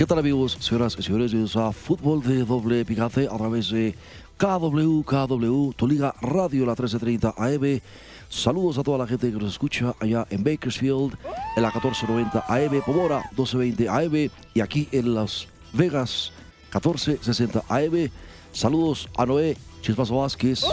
¿Qué tal amigos, señoras y señores? Bienvenidos a Fútbol de Doble Picante a través de KW, KW, tu liga radio, la 1330 AM. Saludos a toda la gente que nos escucha allá en Bakersfield, en la 1490 AM, Pomora 1220 AM y aquí en Las Vegas 1460 AM. Saludos a Noé Chispazo Vázquez.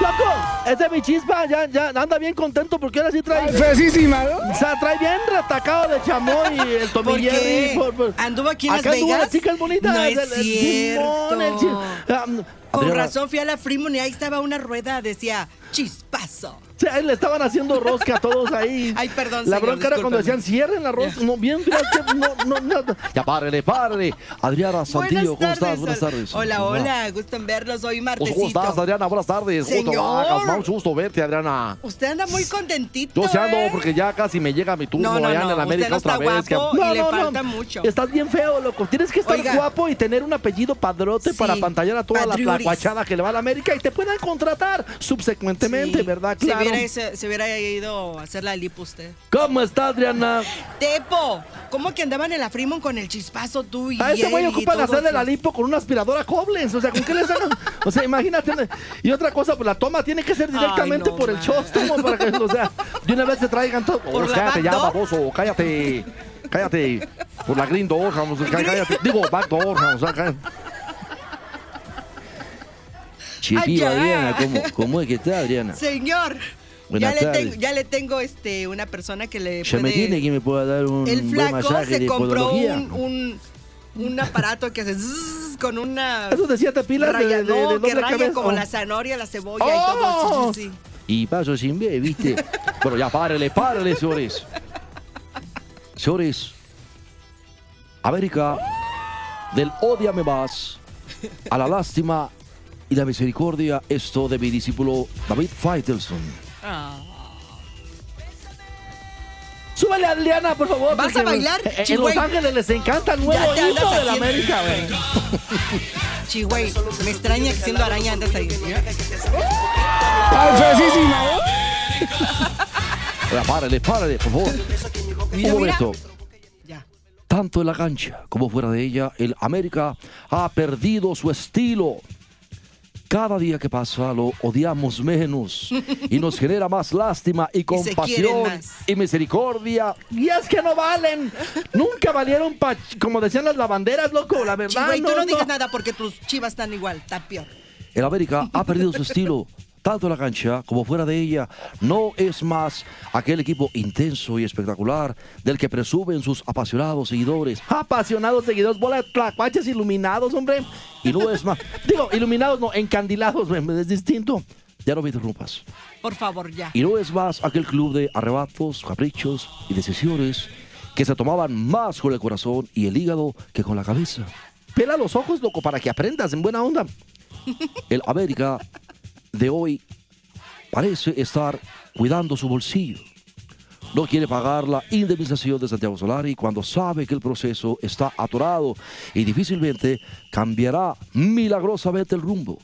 ¡Loco! Ese es mi chispa, ya, ya anda bien contento porque ahora sí trae. Fresísima, ¿no? O sea, trae bien retacado de chamoy el ¿Por Tommy qué? Jerry. por- por- ¿Anduvo aquí en Las Acá anduvo Vegas? las chicas bonitas. No es el- el Simón, el cierto. chi- Ah, Con Adriana. razón fui a la Fremont y ahí estaba una rueda, decía chispazo. o sea, le estaban haciendo rosca a todos ahí. Ay, perdón, La señor, bronca era cuando decían cierren la rosca. No, bien, que no, no, no. Ya párele, párele. Adriana Santillo, ¿cómo estás? Buenas tardes. Hola, hola, gusto en verlos hoy Pues, martesito. ¿Cómo estás, Adriana? Buenas tardes. ¿Cómo te Señor. va? Mucho gusto verte, Adriana. Usted anda muy contentito. Yo se ando ¿eh? porque ya casi me llega mi turno No, no, allá no, en el América no otra vez. guapo. y le falta mucho. Estás bien feo, loco. Tienes que estar Oiga. guapo y tener un apellido padrote Sí, para pantallar a toda la padriuris. tlacuachada que le va a la América y te puedan contratar subsecuentemente, Sí. ¿verdad? Se Claro. hubiera, se, se hubiera ido a hacer la lipo usted. ¿Cómo está, Adriana? Tepo, ¿cómo que andaban en la Fremont con el chispazo tú y A ese güey ocupan hacerle la lipo con una aspiradora Koblenz. O sea, ¿con qué le sacan? O sea, imagínate. Y otra cosa, pues la toma tiene que ser directamente no, por el chóstomo para que, o sea, de una vez se traigan todo. ¿Por Oh, la cállate ya, baboso, cállate. Cállate. Por la green door, vamos, cá- cállate. Digo, backdoor, vamos, o sea, cállate. Allá. Adriana, ¿cómo, ¿cómo es que está, Adriana? Señor, Buenas ya le, tardes. tengo, ya le tengo este, una persona que le Se puede... me tiene que me pueda dar un El buen flaco masaje se compró un, un, un aparato que hace con una... Eso de siete pilas de, de, raya- de que raya cabeza. como Oh. la zanahoria, la cebolla y ¡Oh! todo. Sí, sí, sí. Y paso sin ver, ¿viste? Pero ya párele, párele, señores. Señores, América, del odiame más a la lástima y la misericordia, esto de mi discípulo David Faitelson. Ah. Súbele a Adriana, por favor. ¿Vas a bailar, En? Los Ángeles les encanta el nuevo himno de la América, güey. Chihuey, me extraña que siendo araña andas ahí. ¿no? Ya párele, párele, por favor. Mira, Un momento. Tanto en la cancha como fuera de ella, el América ha perdido su estilo. Cada día que pasa lo odiamos menos y nos genera más lástima y compasión más. y misericordia. Y es que no valen. Nunca valieron pa- como decían las lavanderas, loco, la verdad. Chihuey, tú no, no digas nada porque tus chivas están igual, está peor. El América ha perdido su estilo. Tanto en la cancha como fuera de ella, no es más aquel equipo intenso y espectacular del que presumen sus apasionados seguidores. Apasionados seguidores, bola de tlacuaches iluminados, hombre. Y no es más. Digo, iluminados, no, encandilados, es distinto. Ya no me interrumpas. Por favor, ya. Y no es más aquel club de arrebatos, caprichos y decisiones que se tomaban más con el corazón y el hígado que con la cabeza. Pela los ojos, loco, para que aprendas en buena onda. El América de hoy parece estar cuidando su bolsillo. No quiere pagar la indemnización de Santiago Solari cuando sabe que el proceso está atorado y difícilmente cambiará milagrosamente el rumbo.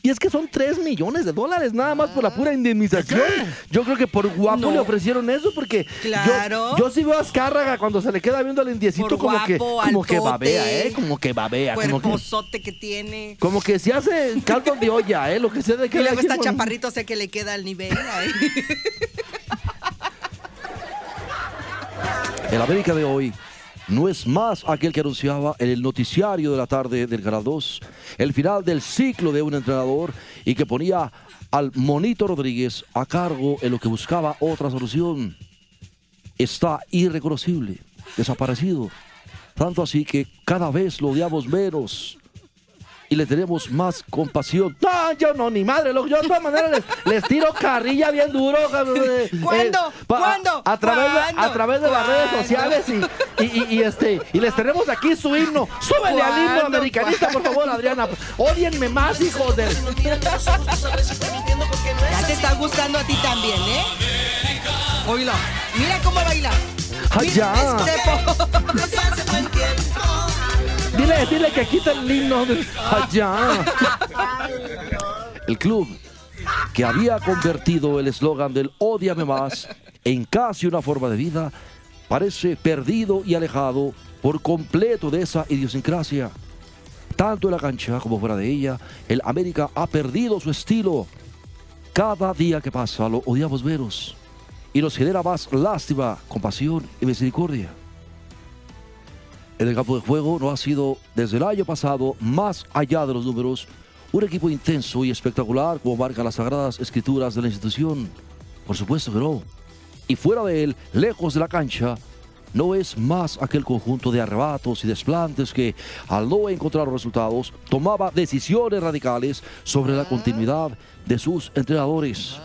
Y es que son 3 millones de dólares nada más por la pura indemnización. Yo creo que por guapo No. le ofrecieron eso porque yo- Claro. yo, sí veo a Azcárraga cuando se le queda viendo al indiecito Por como que como que babea, ¿eh? Como que babea, como que, Cuerpozote que tiene. como que se hace caldo de olla, ¿eh? Lo que sea de Y que luego hay que- está chaparrito, sé que le queda al nivel. ahí. El América de hoy no es más aquel que anunciaba en el noticiario de la tarde del Canal 2 el final del ciclo de un entrenador y que ponía al Monito Rodríguez a cargo en lo que buscaba otra solución. Está irreconocible, desaparecido. Tanto así que cada vez lo odiamos menos. Y le tenemos más compasión. No, yo no, ni madre, loco. Yo de todas maneras les, les tiro carrilla bien duro. eh, ¿Cuándo? eh, pa- ¿Cuándo? A, través de, a través de las redes sociales y, y, y- y, este y les tenemos aquí su himno. Súbele al himno ¿Cuándo? americanista, por favor, Adriana. Odienme más, hijos de. Ya te está gustando a ti también, ¿eh? Oílo. Mira cómo baila. Ay, Mira, ya. Dile, que quita el himno. de- Allá. El club que había convertido el eslogan del Ódiame más en casi una forma de vida, parece perdido y alejado por completo de esa idiosincrasia. Tanto en la cancha como fuera de ella, el América ha perdido su estilo. Cada día que pasa lo odiamos veros y nos genera más lástima, compasión y misericordia. En el campo de juego no ha sido desde el año pasado, más allá de los números, un equipo intenso y espectacular como marcan las sagradas escrituras de la institución. Por supuesto que no. Y fuera de él, lejos de la cancha, no es más aquel conjunto de arrebatos y desplantes que, al no encontrar resultados, tomaba decisiones radicales sobre la continuidad de sus entrenadores.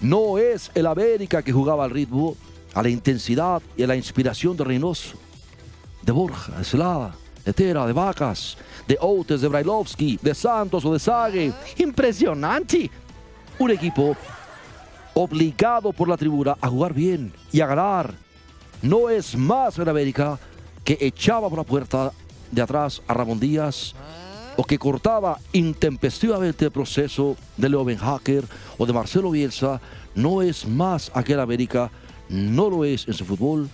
No es el América que jugaba al ritmo, a la intensidad y a la inspiración de Reynoso de Borja, de Celada, de Tera, de Vacas, de Outes, de Brailovsky, de Santos o de Sague. Impresionante. Un equipo obligado por la tribuna a jugar bien y a ganar. No es más en América que echaba por la puerta de atrás a Ramón Díaz o que cortaba intempestivamente el proceso de Leo Ben Hacker o de Marcelo Bielsa. No es más aquel América, no lo es en su fútbol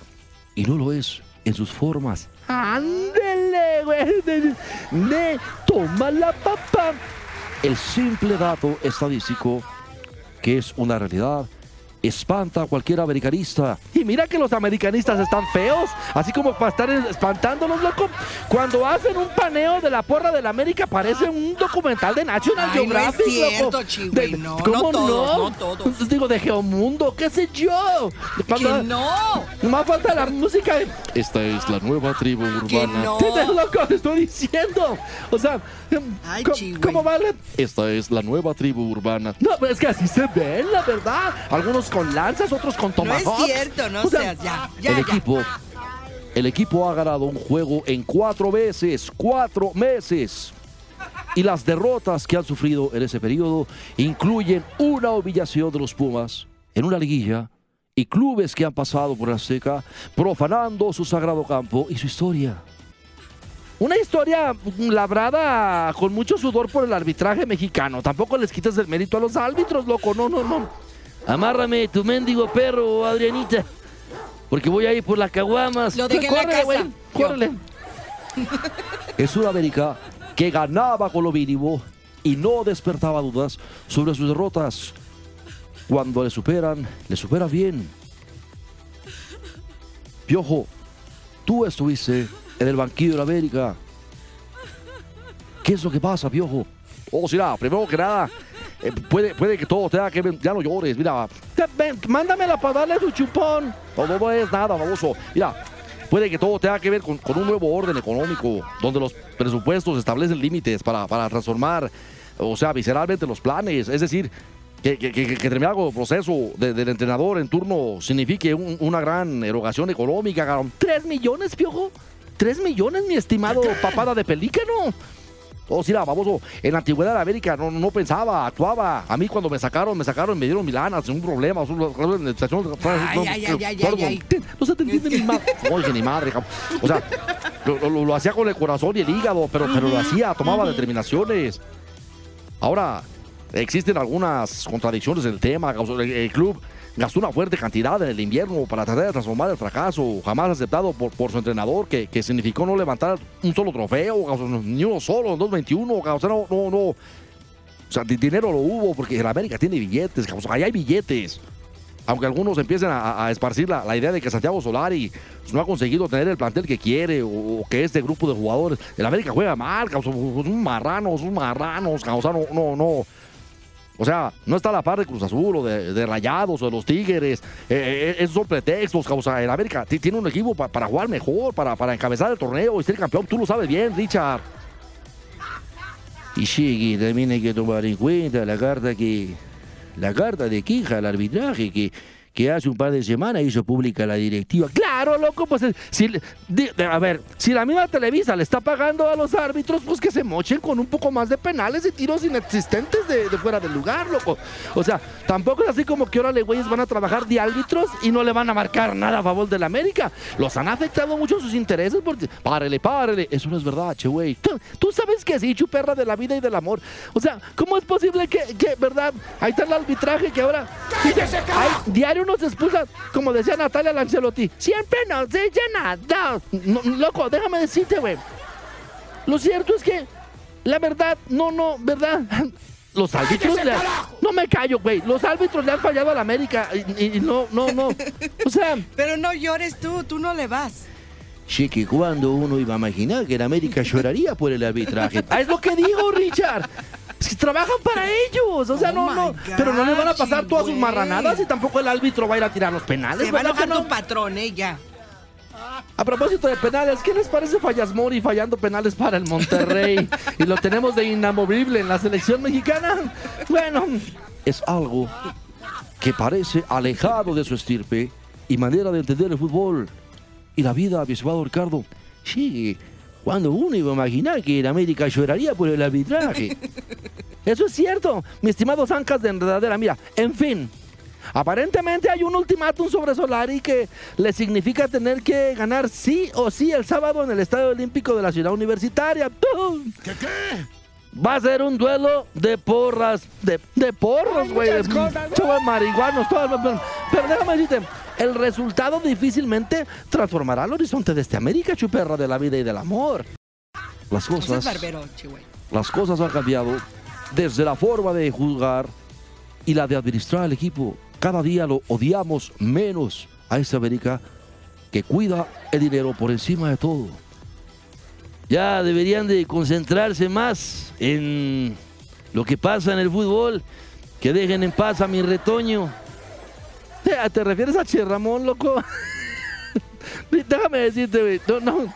y no lo es en sus formas. Ándele, güey. Toma la papa. El simple dato estadístico, que es una realidad, espanta a cualquier americanista. Y mira que los americanistas están feos, así como para estar espantándolos, loco. Cuando hacen un paneo de la porra de la América, parece un documental de National Ay, no es Geographic, cierto, loco. Chihuey, De- no, ¿Cómo no todos, no todos. Pues Digo, de Geomundo, qué sé yo. Que no. Más falta la música. Esta es la nueva tribu Que no. ¿Qué te loco te estoy diciendo? O sea, Ay, ¿cómo, cómo vale? Esta es la nueva tribu urbana. No, pero es que así se ven, la verdad. Algunos con lanzas, otros con No es tomahawks. cierto, no O sea, seas ya. Ya, el ya. equipo, el equipo ha ganado un juego en cuatro veces, cuatro meses. Y las derrotas que han sufrido en ese periodo incluyen una humillación de los Pumas en una liguilla y clubes que han pasado por la seca profanando su sagrado campo y su historia. Una historia labrada con mucho sudor por el arbitraje mexicano. Tampoco les quitas el mérito a los árbitros, loco. No, no, no. Amárrame tu mendigo perro, Adrianita, porque voy a ir por las caguamas. Lo dejé en la Córrele, casa. Córrele. Es una América que ganaba con lo mínimo y no despertaba dudas sobre sus derrotas. Cuando le superan, le superan bien. Piojo, tú estuviste en el banquillo de la América. ¿Qué es lo que pasa, Piojo? Oh, mira, primero que nada, eh, puede, puede que todo tenga que ver. Ya no llores, mira. Ven, mándamela para darle su chupón. No, no, no es nada, baboso. Mira, puede que todo tenga que ver con, con un nuevo orden económico, donde los presupuestos establecen límites para, para transformar, o sea, visceralmente los planes. Es decir, que, que, que, que determinado proceso de- del entrenador en turno signifique un- una gran erogación económica. ¿Tres millones, piojo? ¿Tres millones, mi estimado papada de pelícano? Oh, sí, la, baboso, en la antigüedad de América no, no pensaba, actuaba. A mí cuando me sacaron, me sacaron, me dieron Milana sin un problema. Ay, ay, ay, ay, ay, ay. No se te entiende ni madre. Ni madre. O sea, lo, hacía con el corazón y el hígado, pero, pero lo hacía, tomaba determinaciones. Ahora, existen algunas contradicciones en el tema. el club gastó una fuerte cantidad en el invierno para tratar de transformar el fracaso, jamás aceptado por, por su entrenador, que, que significó no levantar un solo trofeo, ni uno solo, en 2021. cabrón. O sea, no, no, no. O sea, di- dinero lo hubo porque el América tiene billetes, cabrón. Ahí hay billetes. Aunque algunos empiecen a, esparcir la, la idea de que Santiago Solari pues, no ha conseguido tener el plantel que quiere o, o que este grupo de jugadores. El América juega mal. Son marranos, son marranos. O sea, no, no, no. O sea, no está a la par de Cruz Azul o de, Rayados o de los Tigres. Eh, eh, esos son pretextos, sea, el América ti- tiene un equipo pa- para jugar mejor, para, encabezar el torneo y ser campeón. Tú lo sabes bien, Richard. Y sí, también hay que tomar en cuenta la carta que. La carta de queja al arbitraje que, que hace un par de semanas hizo pública la directiva. Claro, loco, pues si, de- a ver, si la misma Televisa le está pagando a los árbitros, pues que se mochen con un poco más de penales y tiros inexistentes de, de fuera del lugar, loco. O sea, tampoco es así como que ahora los güeyes van a trabajar de árbitros y no le van a marcar nada a favor del América. Los han afectado mucho sus intereses porque, párele, párele. Eso no es verdad, che, güey. Tú, sabes que sí, chuperra de la vida y del amor. O sea, ¿cómo es posible que, que, verdad? Ahí está el arbitraje que ahora. Dice, ay, diario nos expulsan, como decía Natalia Lancelotti. Siempre nos nada. No, loco, déjame decirte, güey. Lo cierto es que, la verdad, no, no, ¿verdad? Los árbitros le han- No me callo, güey. Los árbitros le han fallado a la América. Y, y no, no, no. O sea. Pero no llores tú, tú no le vas. Sí, que cuando uno iba a imaginar que la América lloraría por el arbitraje. Ah, es lo que digo, Richard. Es que trabajan para ellos. O sea, Oh no, no. God, Pero no le van a pasar todas sus marranadas y tampoco el árbitro va a ir a tirar los penales. Se va a ¿verdad que enojar no? tu patrón, ¿eh? Ya. A propósito de penales, ¿qué les parece Fallas Mori fallando penales para el Monterrey? y lo tenemos de inamovible en la selección mexicana. Bueno, es algo que parece alejado de su estirpe y manera de entender el fútbol y la vida, estimado Ricardo. Sí, cuando uno iba a imaginar que en América lloraría por el arbitraje. Eso es cierto, mi estimado Zancas de Enredadera. Mira, en fin, aparentemente hay un ultimátum sobre Solari que le significa tener que ganar sí o sí el sábado en el Estadio Olímpico de la Ciudad Universitaria. ¿Qué qué? Va a ser un duelo de porras, de, de porros, güey. de- de marihuanos, todo, pero déjame decirte, el resultado difícilmente transformará el horizonte de este América, chuperra de la vida y del amor. Las cosas las cosas han cambiado desde la forma de juzgar y la de administrar al equipo. Cada día lo odiamos menos a esta América que cuida el dinero por encima de todo. Ya deberían de concentrarse más en lo que pasa en el fútbol, que dejen en paz a mi retoño. ¿Te, te refieres a Che Ramón, loco? Déjame decirte, güey, no, no.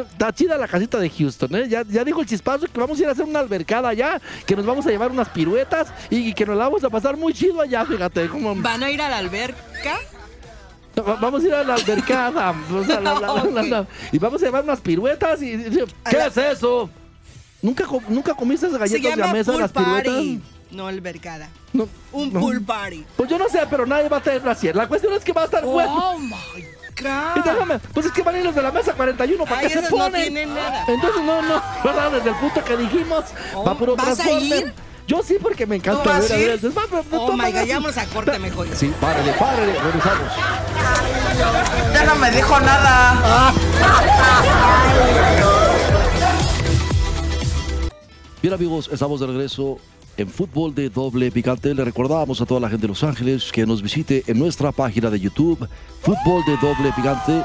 Está chida la casita de Houston, ¿eh? Ya, ya dijo el chispazo que vamos a ir a hacer una albercada allá, que nos vamos a llevar unas piruetas y, que nos la vamos a pasar muy chido allá, fíjate. Como, ¿Van a ir a la alberca? No, vamos a ir a la albercada. o sea, la- la- la- la- y vamos a llevar unas piruetas y... y- ¿Qué es eso? ¿Nunca, ¿Nunca comiste esas galletas de la mesa, pool las piruetas? No albercada. No, Un no. pool party. Pues yo no sé, pero nadie va a tener placer. La cuestión es que va a estar bueno. Oh my Y God. déjame, pues es que van a ir los de la mesa 41, ¿para Ay, qué se esos no ponen? tienen nada. Entonces no, no, ¿verdad? Desde el punto que dijimos, Oh, va puro ¿vas a ir? Yo sí, porque me encanta ¿Tú vas ver a a ver. Entonces, va, pero de Oh my God, ya vamos a corte mejor. Sí, párale, párale, regresamos. Ya no me dijo nada. Bien amigos, estamos de regreso en Fútbol de Doble Picante. Le recordamos a toda la gente de Los Ángeles que nos visite en nuestra página de YouTube, Fútbol de Doble Picante.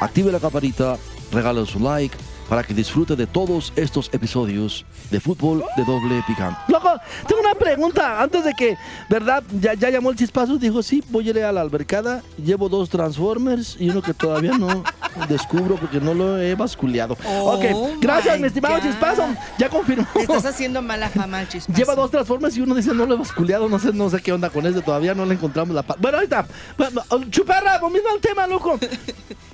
Active la campanita, regálanos un like para que disfrute de todos estos episodios de Fútbol de Doble Picante. Loco, tengo una pregunta. Antes de que, ¿verdad? Ya, ya llamó el chispazo. Dijo, sí, voy a ir a la albercada. Llevo dos Transformers y uno que todavía no descubro porque no lo he basculeado. Oh, ok, gracias, mi estimado God. chispazo. Ya confirmó. Estás haciendo mala fama al chispazo. Lleva dos Transformers y uno dice no lo he basculeado, no sé, no sé qué onda con ese, todavía no le encontramos la Bueno, ahorita, bueno, chuparra, volviendo al tema, loco.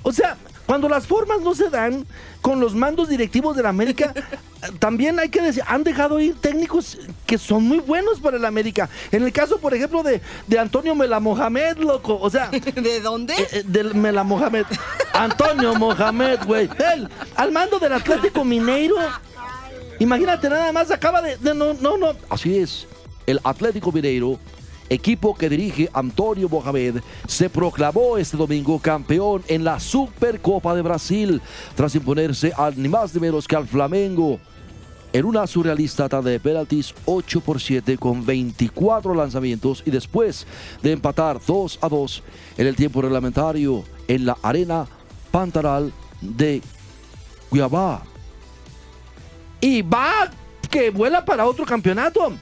O sea, cuando las formas no se dan con los mandos directivos de la América, también hay que decir, han dejado ir técnicos que son muy buenos para el América. En el caso, por ejemplo, de, de Antonio Mela Mohamed, loco. O sea, ¿De dónde? eh, eh, del Mela Mohamed. Antonio Mohamed, güey. Él, al mando del Atlético Mineiro. Imagínate, nada más acaba de. de- no, no, no. Así es, el Atlético Mineiro, equipo que dirige Antonio Mohamed, se proclamó este domingo campeón en la Supercopa de Brasil, tras imponerse al ni más ni menos que al Flamengo. En una surrealista tanda de penaltis 8 por 7 con 24 lanzamientos y después de empatar 2 a 2 en el tiempo reglamentario en la arena Pantaral de Cuiabá. Y va que vuela para otro campeonato.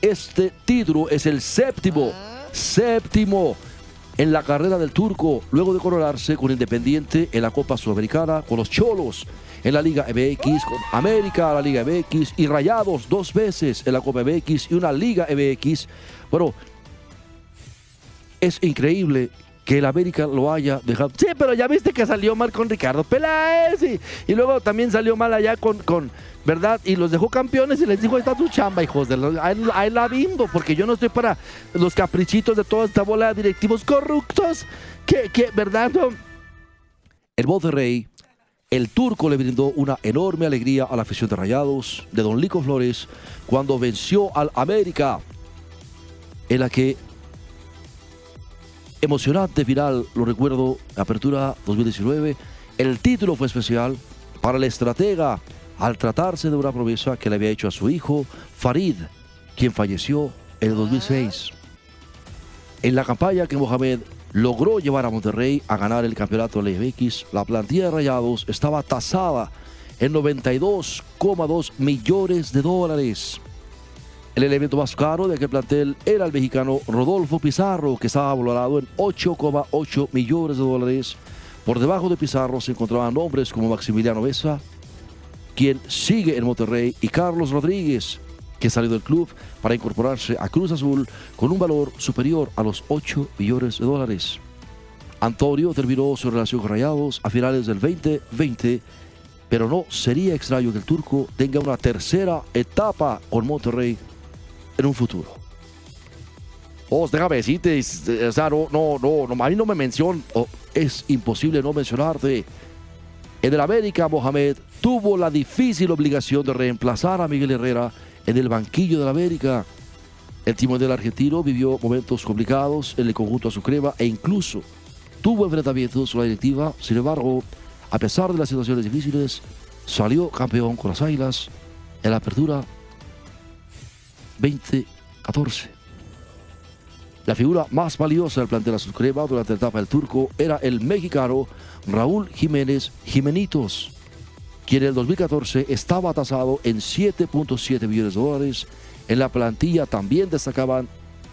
Este título es el séptimo, séptimo en la carrera del turco, luego de coronarse con Independiente en la Copa Sudamericana, con los Cholos en la Liga MX, con América, la Liga MX y Rayados dos veces en la Copa MX y una Liga MX. Bueno, es increíble que el América lo haya dejado. Sí, pero ya viste que salió mal con Ricardo Peláez y, y luego también salió mal allá con, con, ¿verdad? Y los dejó campeones y les dijo, está tu chamba, hijos de ahí la bimbo, porque yo no estoy para los caprichitos de toda esta bola de directivos corruptos que, que ¿verdad? No? El Monterrey, el turco le brindó una enorme alegría a la afición de Rayados, de Don Lico Flores, cuando venció al América, en la que emocionante final, lo recuerdo, apertura 2019. El título fue especial para el estratega al tratarse de una promesa que le había hecho a su hijo Farid, quien falleció en el 2006. En la campaña que Mohamed logró llevar a Monterrey a ganar el campeonato de la MX, la plantilla de Rayados estaba tasada en 92,2 millones de dólares. El elemento más caro de aquel plantel era el mexicano Rodolfo Pizarro, que estaba valorado en 8,8 millones de dólares. Por debajo de Pizarro se encontraban nombres como Maximiliano Mesa, quien sigue en Monterrey, y Carlos Rodríguez, que salió del club para incorporarse a Cruz Azul con un valor superior a los 8 millones de dólares. Antonio terminó su relación con Rayados a finales del 2020, pero no sería extraño que el turco tenga una tercera etapa con Monterrey en un futuro. Oh, déjame decirte, o sea, no, no, no, no, a mí no me mencionan, es imposible no mencionarte. En el América, Mohamed tuvo la difícil obligación de reemplazar a Miguel Herrera en el banquillo del América. El timón del argentino vivió momentos complicados en el conjunto azucrema e incluso tuvo enfrentamientos con la directiva. Sin embargo, a pesar de las situaciones difíciles, salió campeón con las Águilas en la apertura 2014. La figura más valiosa del plantel azucrema durante la etapa del turco era el mexicano Raúl Jiménez Jimenitos, quien en el 2014 estaba tasado en 7.7 millones de dólares. En la plantilla también destacaban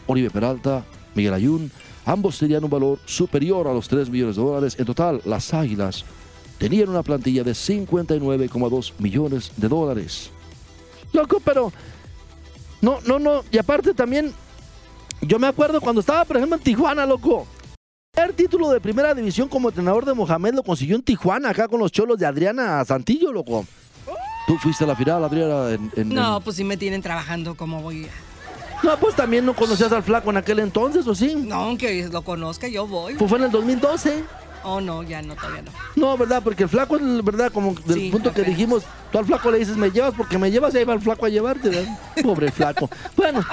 Oribe Peralta, Miguel Ayun, ambos tenían un valor superior a los 3 millones de dólares. En total, las Águilas tenían una plantilla de 59,2 millones de dólares. Loco, pero no, no, no. Y aparte también, yo me acuerdo cuando estaba, por ejemplo, en Tijuana, loco. El título de primera división como entrenador de Mohamed lo consiguió en Tijuana, acá con los cholos de Adriana Santillo, loco. Tú fuiste a la final, Adriana. En, en- No, en- pues si me tienen trabajando como voy. No, pues también no conocías al flaco en aquel entonces, ¿o sí? No, aunque lo conozca, yo voy. Pues fue en el 2012. Oh, no, ya no, todavía no. No, ¿verdad? Porque el flaco es, ¿verdad? Como del Sí, punto que dijimos, tú al flaco le dices, me llevas porque me llevas y ahí va el flaco a llevarte, ¿verdad? Pobre flaco. Bueno,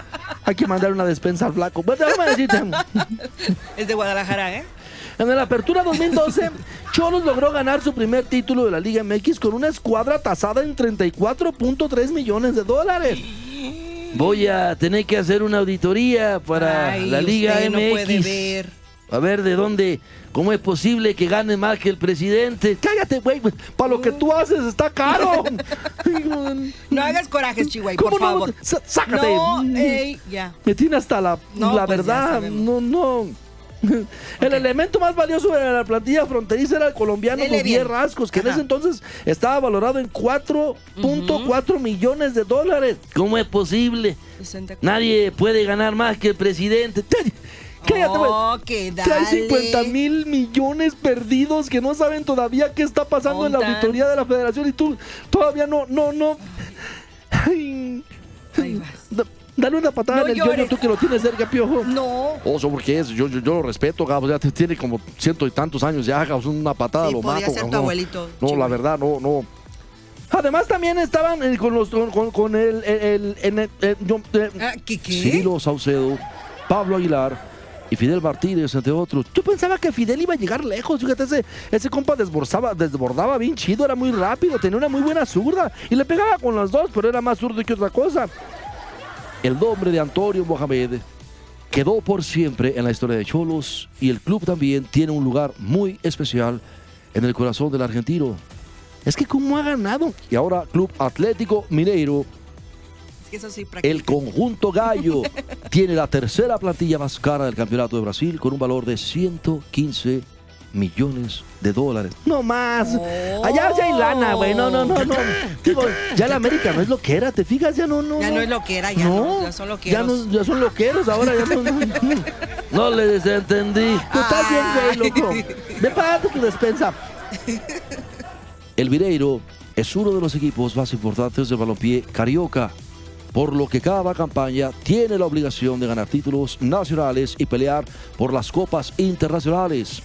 hay que mandar una despensa al flaco. Bueno. Es de Guadalajara, ¿eh? En la apertura 2012, Cholos logró ganar su primer título de la Liga MX con una escuadra tasada en 34.3 millones de dólares. Voy a tener que hacer una auditoría para Ay, la Liga usted MX. no puede ver. A ver de dónde, cómo es posible que gane más que el presidente. Cállate, güey. Para lo que tú haces está caro. No hagas corajes, Chihuahua, ¿Cómo por no? favor. Sa- sácate. No, ey, ya. Me tiene hasta la, No, la pues verdad. No, no. El elemento más valioso de la plantilla fronteriza era el colombiano Javier. Rascos, que en ese entonces estaba valorado en 4.4 millones de dólares. ¿Cómo es posible? 64. Nadie puede ganar más que el presidente. Cállate, güey. Oh, que Que hay dale. 50 mil millones perdidos que no saben todavía qué está pasando en la auditoría de la federación y tú todavía no, no, no. Ay. Ahí vas. Da- Dale una patada No en el yoyo llores. tú que lo tienes cerca, piojo. No. Oso, porque es, yo, yo, yo lo respeto, Gabo, ya tiene como ciento y tantos años ya, Gabo, una patada Sí, lo mato. ser tu Gabo. abuelito, No, la verdad, no, no. Además también estaban eh, con los con, con- con el, el, el- el- eh, yo- eh, Ah, ¿Qué qué? Cirilo Saucedo, Pablo Aguilar y Fidel Martínez, entre otros. Yo pensaba que Fidel iba a llegar lejos. Fíjate, ese, ese compa desbordaba, desbordaba bien chido, era muy rápido, tenía una muy buena zurda y le pegaba con las dos, pero era más zurdo que otra cosa. El nombre de Antonio Mohamed quedó por siempre en la historia de Cholos y el club también tiene un lugar muy especial en el corazón del argentino. Es que cómo ha ganado. Y ahora Club Atlético Mineiro eso sí practico. El conjunto gallo tiene la tercera plantilla más cara del campeonato de Brasil con un valor de 115 millones de dólares. No más. Oh. Allá ya hay lana, güey. No, no, no, no. Digo, ya la América no es lo que era, ¿te fijas? Ya no, no. Ya no es lo que era, ya no, ya son Ya, loqueros. no, ya son loqueros ahora. Ya no, no, no. Le desentendí. Tú estás bien, güey, loco. Ve para tu despensa. El Vireiro es uno de los equipos más importantes del balompié carioca, por lo que cada campaña tiene la obligación de ganar títulos nacionales y pelear por las copas internacionales.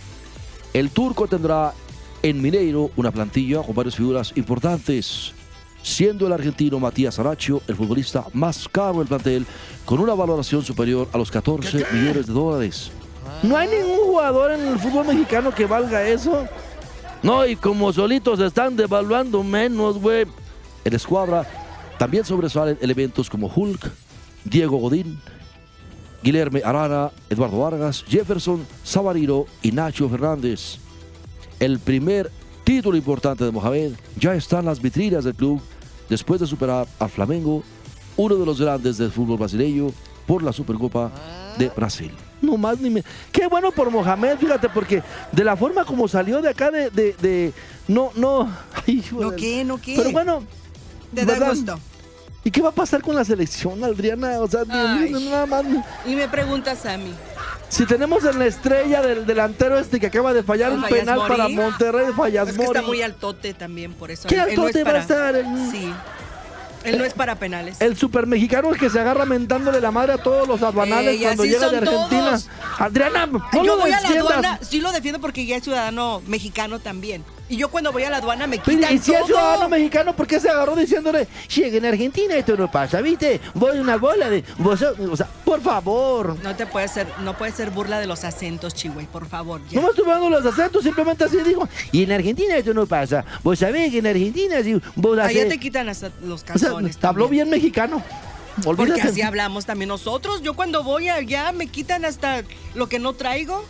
El turco tendrá en Mineiro una plantilla con varias figuras importantes, siendo el argentino Matías Aracho el futbolista más caro del plantel, con una valoración superior a los 14 millones de dólares. No hay ningún jugador en el fútbol mexicano que valga eso. No, y como solitos están devaluando menos, güey. En la escuadra también sobresalen elementos como Hulk, Diego Godín, Guilherme Arana, Eduardo Vargas, Jefferson, Sabarino y Nacho Fernández. El primer título importante de Mohamed ya está en las vitrinas del club después de superar a Flamengo, uno de los grandes del fútbol brasileño, por la Supercopa de Brasil. No más ni me... Qué bueno por Mohamed, fíjate, porque de la forma como salió de acá de... de- de- No, no... Ay, ¿No qué? ¿No qué? Pero bueno... Te da ¿verdad? gusto. ¿Y qué va a pasar con la selección, Adriana? O sea, Ay. nada más... Y me preguntas a mí. Si tenemos en la estrella del delantero este que acaba de fallar un Fallas penal Mori. para Monterrey, Fallas Es que está muy altote también, por eso. ¿Qué él no altote es va a para- estar? Sí. Él no es para penales. El super mexicano que se agarra mentándole la madre a todos los aduanales Ey, cuando llega de Argentina. todos. Adriana, no Yo lo voy a la aduana, sí lo defiendo porque ya es ciudadano mexicano también. Y yo cuando voy a la aduana me Pero, quitan y si es todo. ciudadano mexicano, ¿por qué se agarró diciéndole, llega en Argentina, esto no pasa, viste? Voy una bola de... vos sos-". O sea, por favor. No te puede ser, no puede ser burla de los acentos, Chihuey, por favor. ya. No me estoy dando los acentos, simplemente así dijo. Y en Argentina esto no pasa. Vos sabés que en Argentina si vos Allá te quitan hasta los O sea, calzones. habló bien mexicano. Porque Olvídate. así hablamos también nosotros. Yo cuando voy allá me quitan hasta lo que no traigo.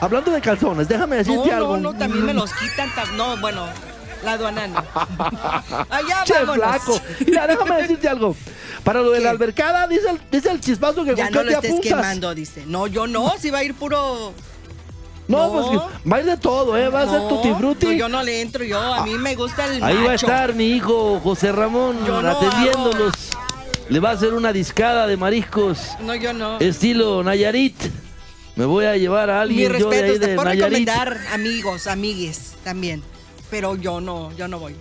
Hablando de calzones, déjame No, decirte algo. no, no, también me los quitan. No, bueno, la aduana no. Allá Che, flaco. Mira, déjame decirte algo. Para lo de ¿Qué? la albercada, dice el, dice el chispazo que Ya no lo estés apuntas. quemando, dice. No, yo no, si va a ir puro. No, No. pues va a ir de todo, ¿eh? Va a ser No, tutti frutti. no, yo no le entro, yo. A mí me gusta el Ahí va a macho. estar mi hijo José Ramón Yo no atendiéndolos. Le va a hacer una discada de mariscos No, yo no. estilo Nayarit. Me voy a llevar a Mi alguien yo de ahí respeto, te de puedo Nayarit. recomendar amigos, amigues también. Pero yo no, yo no voy.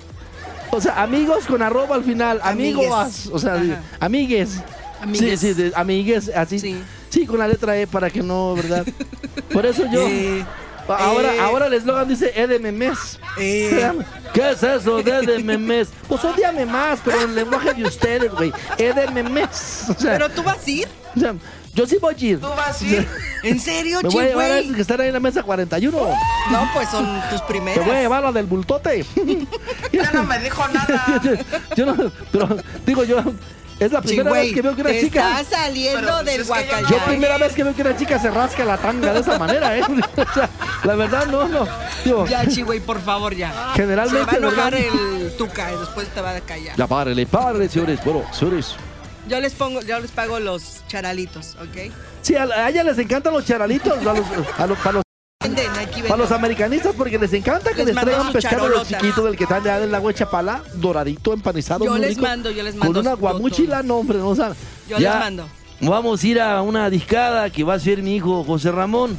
O sea, amigos con arroba al final, amigos, o sea, Ajá. amigues. Amigues. Sí, sí, de- amigues, así. Sí. Sí. con la letra E para que no, ¿verdad? Por eso yo. Eh, ahora, eh. ahora el eslogan dice E de memes. Eh. ¿Qué es eso de, de memes? Pues odiame más, pero en el lenguaje de ustedes, güey. E de memes. O sea, Pero tú vas a ir. o sea, yo sí voy a ir. ¿Tú vas a ir? ¿En serio, Me voy a llevar a Chihuey? esos que están ahí en la mesa 41. No, pues son tus Te primeras. voy a llevar a la del bultote. Ya no me dijo nada. yo no, pero digo yo, es la primera Chihuey, vez que veo que una te chica. está saliendo Pero, pues, del que ya no-. Yo primera vez que veo que una chica se rasca la tanga de esa manera, ¿eh? O sea, la verdad, no, no. Digo, Ya, Chihuey, por favor, ya. Generalmente, Se va a enojar el tuca y después te va a callar. ya párele, párele, señores. Bueno, señores. Yo les pongo, yo les pago los charalitos, ¿ok? Sí, a, a ella les encantan los charalitos, a los, a los, para, los, Venden, aquí para los americanistas, porque les encanta que Les traigan pescado de los chiquitos del que están de allá del lago de Chapala, doradito, empanizado. Yo les rico, mando, yo les mando Con una guamuchila, no, hombre, no, o sea, Yo ya les mando. Vamos a ir a una discada que va a ser mi hijo José Ramón.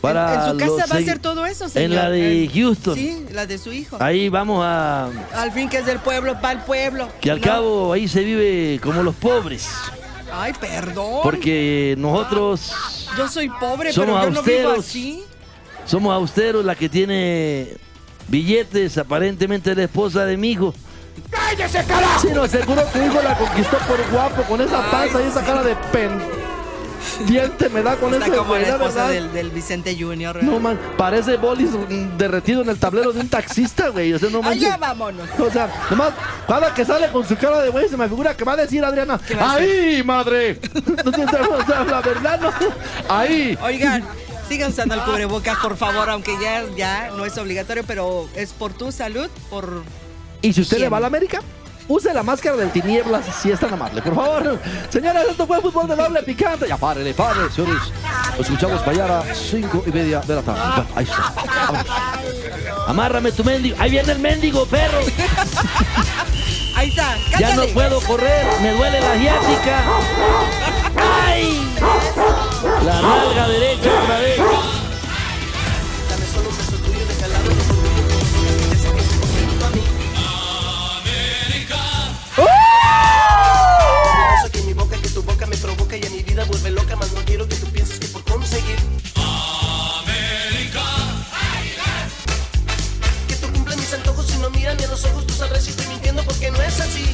Para en, en su casa va a ser todo eso, señor. En la de Houston. Sí, la de su hijo. Ahí vamos a. Al fin que es del pueblo, va al pueblo. Que al No. cabo ahí se vive como los pobres. Ay, perdón. Porque nosotros Yo soy pobre, Somos pero yo no vivo austeros. así. somos austeros, la que tiene billetes, aparentemente la esposa de mi hijo. ¡Cállese, carajo! Sí, no, seguro tu hijo la conquistó por guapo, con esa panza y esa cara de pendiente me da con Está ese como güey, la la esposa verdad. del, del Vicente Junior. No man, parece bolis derretido en el tablero de un taxista, güey. O sea, no manches. Allá vámonos. O sea, nomás, cada que sale con su cara de güey, se me figura que va a decir Adriana, ¿Qué va a ¡ahí, madre! o sea, la verdad, no. ¡Ahí! Oigan, sigan usando el cubrebocas, por favor, aunque ya, ya no es obligatorio, pero es por tu salud, por... ¿Y si usted ¿Quién? le va a la América? Use la máscara del tinieblas si es tan amable, por favor. Señores, esto fue fútbol de doble picante. Ya párele, párele, señores. Nos escuchamos mañana, cinco y media de la tarde. Bueno, ahí está. Vámonos. Amárrame tu mendigo. Ahí viene el mendigo, perro. Ahí está. Ya no puedo correr. Me duele la asiática. ¡Ay! La nalga derecha otra vez. quiero que tú pienses que por conseguir. América. Que tú cumples mis antojos y no miras ni a los ojos tus sabes si estoy mintiendo porque no es así.